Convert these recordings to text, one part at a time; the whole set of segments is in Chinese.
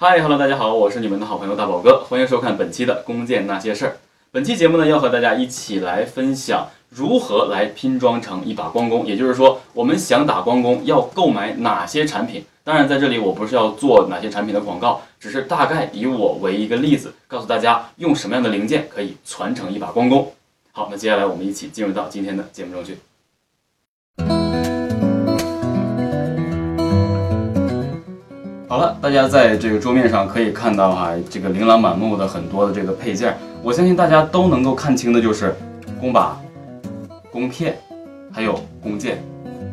嗨，Hello，大家好，我是你们的好朋友大宝哥，欢迎收看本期的《弓箭那些事儿》。本期节目呢，要和大家一起来分享如何来拼装成一把光弓，也就是说，我们想打光弓要购买哪些产品。当然，在这里我不是要做哪些产品的广告，只是大概以我为一个例子，告诉大家用什么样的零件可以传承一把光弓。好，那接下来我们一起进入到今天的节目中去。好了，大家在这个桌面上可以看到哈，这个琳琅满目的很多的这个配件，我相信大家都能够看清的就是弓把、弓片，还有弓箭，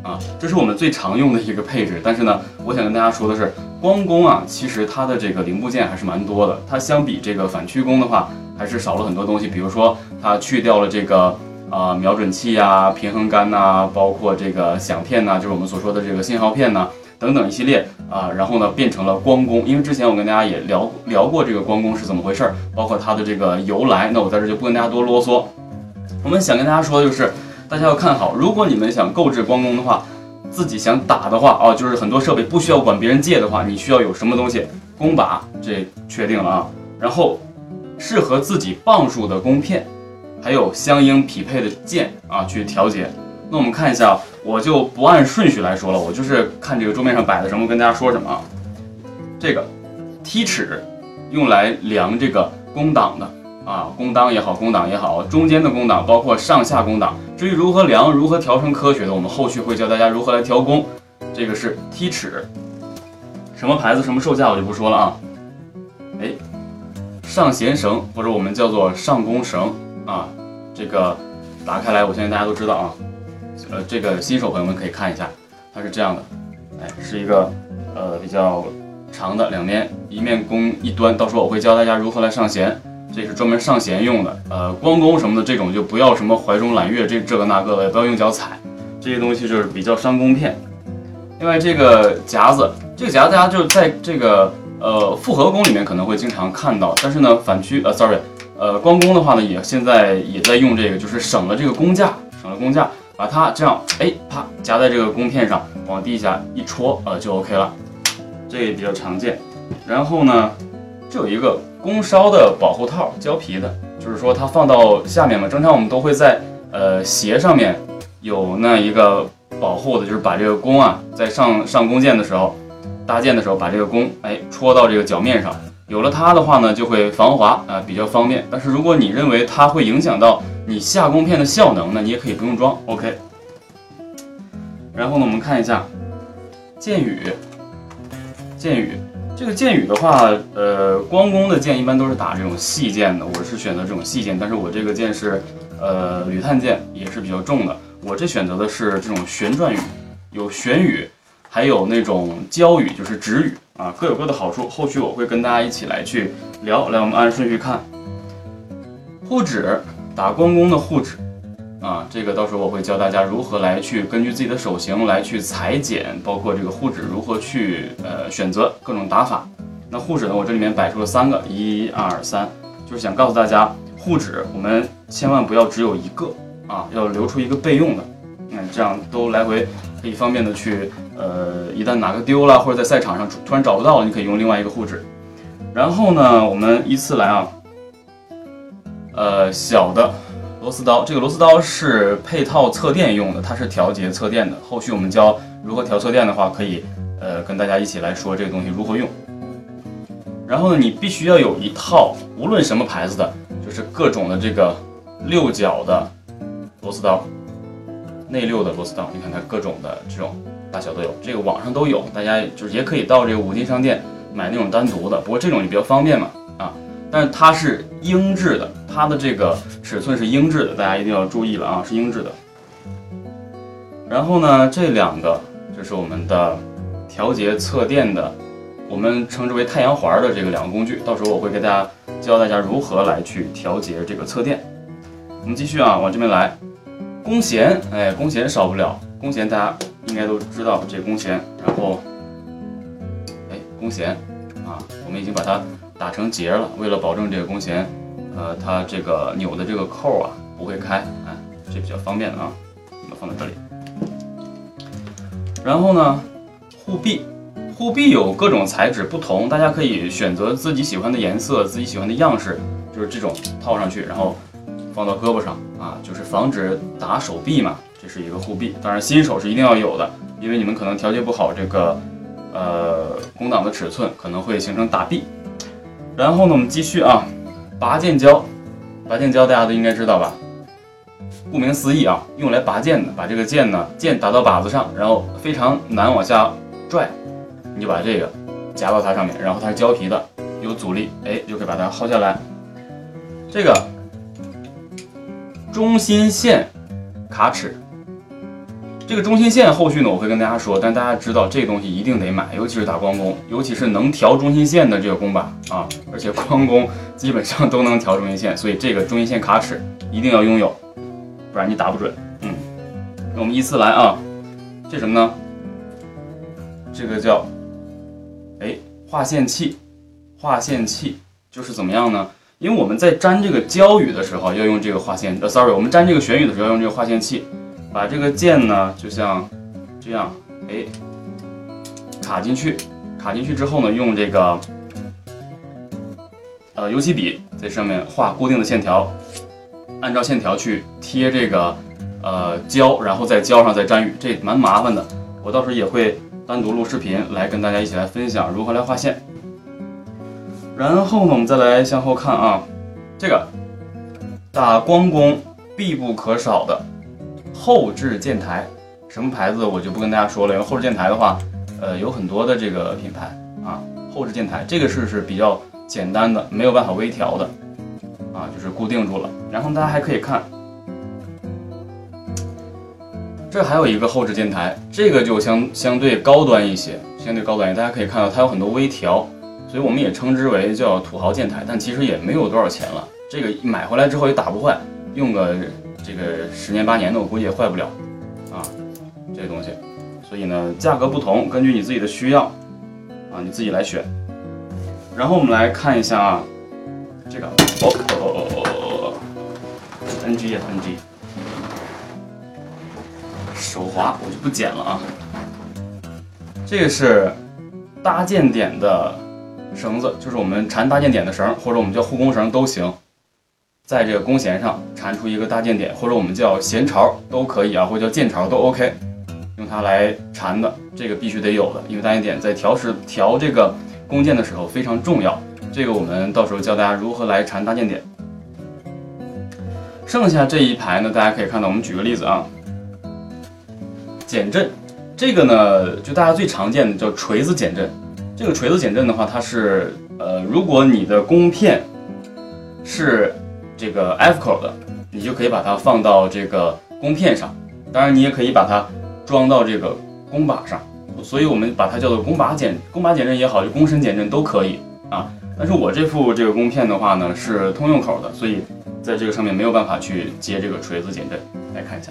啊，这是我们最常用的一个配置。但是呢，我想跟大家说的是，光弓啊，其实它的这个零部件还是蛮多的。它相比这个反曲弓的话，还是少了很多东西。比如说，它去掉了这个啊瞄准器呀、平衡杆呐，包括这个响片呐，就是我们所说的这个信号片呐。等等一系列啊，然后呢变成了光弓，因为之前我跟大家也聊聊过这个光弓是怎么回事，包括它的这个由来，那我在这就不跟大家多啰嗦。我们想跟大家说的就是，大家要看好，如果你们想购置光弓的话，自己想打的话啊，就是很多设备不需要管别人借的话，你需要有什么东西？弓把这确定了啊，然后适合自己磅数的弓片，还有相应匹配的箭啊去调节。那我们看一下，我就不按顺序来说了，我就是看这个桌面上摆的什么，跟大家说什么。这个梯尺用来量这个弓档的啊，弓当也好，弓档也好，中间的弓档包括上下弓档。至于如何量，如何调成科学的，我们后续会教大家如何来调弓。这个是梯尺，什么牌子，什么售价我就不说了啊。哎，上弦绳或者我们叫做上弓绳啊，这个打开来，我相信大家都知道啊。呃，这个新手朋友们可以看一下，它是这样的，哎，是一个呃比较长的，两面一面弓一端，到时候我会教大家如何来上弦，这是专门上弦用的，呃，光弓什么的这种就不要什么怀中揽月这这个那个的，也不要用脚踩，这些东西就是比较伤弓片。另外这个夹子，这个夹子大家就在这个呃复合弓里面可能会经常看到，但是呢反曲呃 sorry 呃光弓的话呢也现在也在用这个，就是省了这个弓架，省了弓架。把它这样，哎，啪，夹在这个弓片上，往地下一戳，呃，就 OK 了。这也比较常见。然后呢，这有一个弓梢的保护套，胶皮的，就是说它放到下面嘛。正常我们都会在呃鞋上面有那一个保护的，就是把这个弓啊，在上上弓箭的时候，搭箭的时候，把这个弓哎戳到这个脚面上。有了它的话呢，就会防滑啊，比较方便。但是如果你认为它会影响到，你下弓片的效能呢？你也可以不用装，OK。然后呢，我们看一下箭羽，箭羽这个箭羽的话，呃，光弓的箭一般都是打这种细箭的，我是选择这种细箭，但是我这个箭是呃铝碳箭，也是比较重的。我这选择的是这种旋转羽，有旋羽，还有那种胶羽，就是直羽啊，各有各的好处。后续我会跟大家一起来去聊。来，我们按顺序看护指。打光弓的护指，啊，这个到时候我会教大家如何来去根据自己的手型来去裁剪，包括这个护指如何去呃选择各种打法。那护指呢，我这里面摆出了三个，一二三，就是想告诉大家，护指我们千万不要只有一个啊，要留出一个备用的，那这样都来回可以方便的去呃，一旦哪个丢了或者在赛场上突然找不到了，你可以用另外一个护指。然后呢，我们依次来啊。呃，小的螺丝刀，这个螺丝刀是配套测电用的，它是调节测电的。后续我们教如何调测电的话，可以呃跟大家一起来说这个东西如何用。然后呢，你必须要有一套，无论什么牌子的，就是各种的这个六角的螺丝刀，内六的螺丝刀，你看它各种的这种大小都有，这个网上都有，大家就是也可以到这个五金商店买那种单独的，不过这种也比较方便嘛，啊。但是它是英制的，它的这个尺寸是英制的，大家一定要注意了啊，是英制的。然后呢，这两个就是我们的调节侧垫的，我们称之为太阳环的这个两个工具，到时候我会给大家教大家如何来去调节这个侧垫。我们继续啊，往这边来，弓弦，哎，弓弦少不了，弓弦大家应该都知道这弓弦，然后，哎，弓弦啊，我们已经把它。打成结了，为了保证这个弓弦，呃，它这个扭的这个扣啊不会开，哎，这比较方便啊，我们放在这里。然后呢，护臂，护臂有各种材质不同，大家可以选择自己喜欢的颜色、自己喜欢的样式，就是这种套上去，然后放到胳膊上啊，就是防止打手臂嘛。这是一个护臂，当然新手是一定要有的，因为你们可能调节不好这个呃弓挡的尺寸，可能会形成打臂。然后呢，我们继续啊，拔剑胶，拔剑胶大家都应该知道吧？顾名思义啊，用来拔剑的，把这个剑呢，剑打到靶子上，然后非常难往下拽，你就把这个夹到它上面，然后它是胶皮的，有阻力，哎，就可以把它薅下来。这个中心线卡尺，这个中心线后续呢我会跟大家说，但大家知道这东西一定得买，尤其是打光弓，尤其是能调中心线的这个弓把啊，而且光弓基本上都能调中心线，所以这个中心线卡尺一定要拥有。不然你打不准，嗯，那我们依次来啊，这什么呢？这个叫，哎，划线器，划线器就是怎么样呢？因为我们在粘这个胶雨的时候要用这个划线，呃，sorry，我们粘这个旋雨的时候要用这个划线器，把这个剑呢就像这样，哎，卡进去，卡进去之后呢，用这个呃油漆笔在上面画固定的线条。按照线条去贴这个呃胶，然后在胶上再粘雨，这蛮麻烦的。我到时候也会单独录视频来跟大家一起来分享如何来画线。然后呢，我们再来向后看啊，这个打光工必不可少的后置箭台，什么牌子我就不跟大家说了，因为后置箭台的话，呃，有很多的这个品牌啊。后置箭台这个是是比较简单的，没有办法微调的。啊，就是固定住了。然后大家还可以看，这还有一个后置箭台，这个就相相对高端一些，相对高端一些。大家可以看到它有很多微调，所以我们也称之为叫土豪箭台。但其实也没有多少钱了，这个买回来之后也打不坏，用个这个十年八年的，我估计也坏不了啊，这个东西。所以呢，价格不同，根据你自己的需要啊，你自己来选。然后我们来看一下啊。这个哦哦哦哦哦哦，NG 呀 NG，手滑我就不剪了啊。这个是搭建点的绳子，就是我们缠搭建点的绳，或者我们叫护工绳都行，在这个弓弦上缠出一个搭箭点，或者我们叫弦槽都可以啊，或者叫箭槽都 OK，用它来缠的，这个必须得有的，因为搭箭点在调时调这个弓箭的时候非常重要。这个我们到时候教大家如何来缠搭箭点。剩下这一排呢，大家可以看到，我们举个例子啊，减震，这个呢就大家最常见的叫锤子减震。这个锤子减震的话，它是呃，如果你的弓片是这个 F 口的，你就可以把它放到这个弓片上，当然你也可以把它装到这个弓把上，所以我们把它叫做弓把减弓把减震也好，就弓身减震都可以啊。但是我这副这个弓片的话呢是通用口的，所以在这个上面没有办法去接这个锤子减震。来看一下，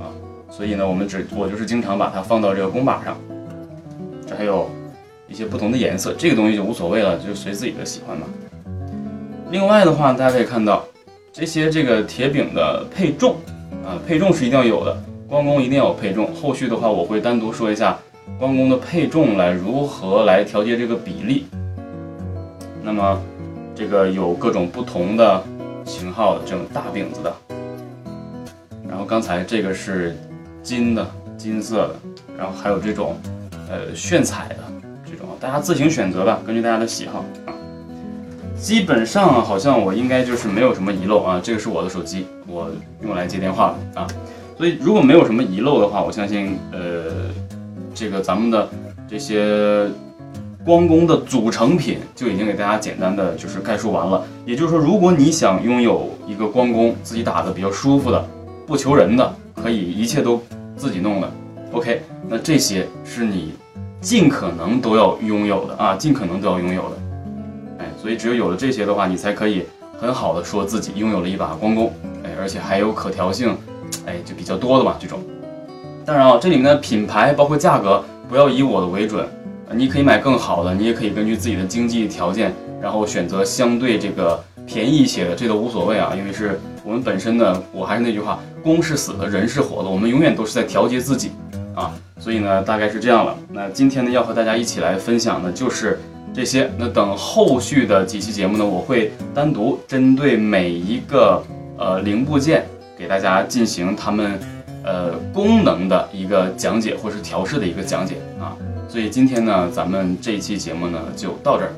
啊，所以呢我们只我就是经常把它放到这个弓把上。这还有一些不同的颜色，这个东西就无所谓了，就随自己的喜欢吧。另外的话，大家可以看到这些这个铁饼的配重啊，配重是一定要有的，光弓一定要有配重。后续的话我会单独说一下光弓的配重来如何来调节这个比例。那么，这个有各种不同的型号的这种大饼子的，然后刚才这个是金的，金色的，然后还有这种呃炫彩的这种，大家自行选择吧，根据大家的喜好。基本上好像我应该就是没有什么遗漏啊，这个是我的手机，我用来接电话的啊，所以如果没有什么遗漏的话，我相信呃这个咱们的这些。光弓的组成品就已经给大家简单的就是概述完了。也就是说，如果你想拥有一个光弓，自己打的比较舒服的，不求人的，可以一切都自己弄的，OK，那这些是你尽可能都要拥有的啊，尽可能都要拥有的。所以只有有了这些的话，你才可以很好的说自己拥有了一把光弓，哎，而且还有可调性，哎，就比较多的嘛这种。当然啊，这里面的品牌包括价格，不要以我的为准。你可以买更好的，你也可以根据自己的经济条件，然后选择相对这个便宜一些的，这都无所谓啊。因为是我们本身呢，我还是那句话，弓是死的，人是活的，我们永远都是在调节自己啊。所以呢，大概是这样了。那今天呢，要和大家一起来分享的就是这些。那等后续的几期节目呢，我会单独针对每一个呃零部件给大家进行他们呃功能的一个讲解，或是调试的一个讲解啊。所以今天呢，咱们这一期节目呢就到这儿。